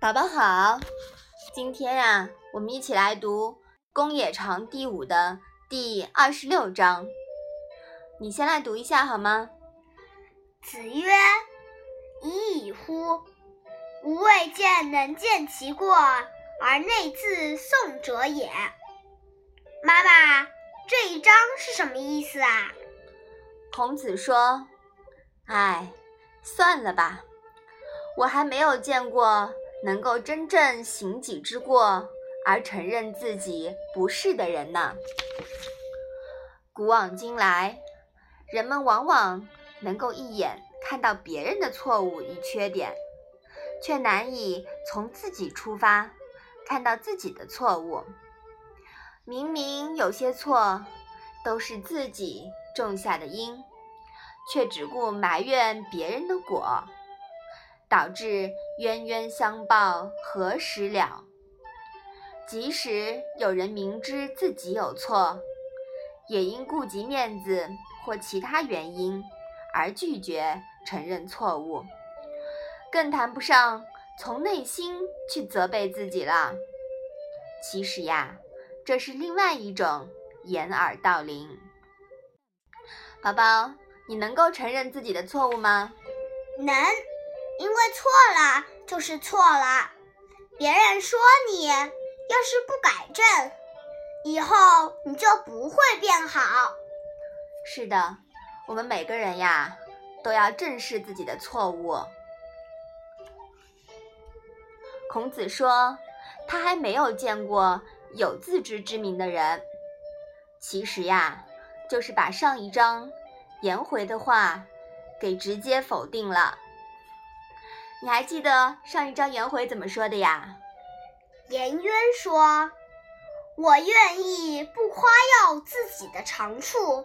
宝宝好，今天呀，我们一起来读《公冶长》第五的第二十六章。你先来读一下好吗？子曰：“已矣乎！吾未见能见其过而内自颂者也。”妈妈，这一章是什么意思啊？孔子说：“哎，算了吧，我还没有见过。”能够真正行己之过而承认自己不是的人呢？古往今来，人们往往能够一眼看到别人的错误与缺点，却难以从自己出发看到自己的错误。明明有些错都是自己种下的因，却只顾埋怨别人的果。导致冤冤相报何时了？即使有人明知自己有错，也因顾及面子或其他原因而拒绝承认错误，更谈不上从内心去责备自己了。其实呀，这是另外一种掩耳盗铃。宝宝，你能够承认自己的错误吗？能。因为错了就是错了，别人说你要是不改正，以后你就不会变好。是的，我们每个人呀都要正视自己的错误。孔子说，他还没有见过有自知之明的人。其实呀，就是把上一章颜回的话给直接否定了。你还记得上一章颜回怎么说的呀？颜渊说：“我愿意不夸耀自己的长处，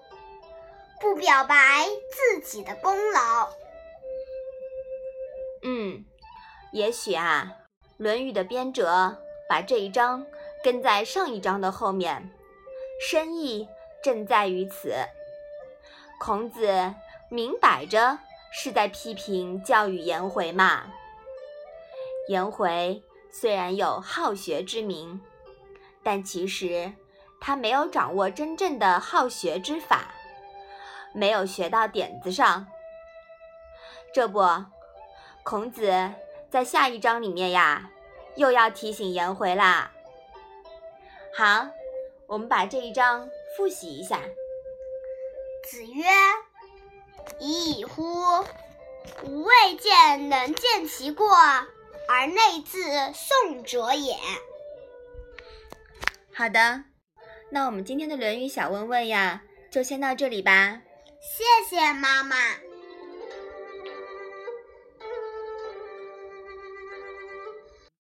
不表白自己的功劳。”嗯，也许啊，《论语》的编者把这一章跟在上一章的后面，深意正在于此。孔子明摆着。是在批评教育颜回嘛？颜回虽然有好学之名，但其实他没有掌握真正的好学之法，没有学到点子上。这不，孔子在下一章里面呀，又要提醒颜回啦。好，我们把这一章复习一下。子曰。已矣乎！吾未见能见其过而内自宋者也。好的，那我们今天的《论语》小问问呀，就先到这里吧。谢谢妈妈。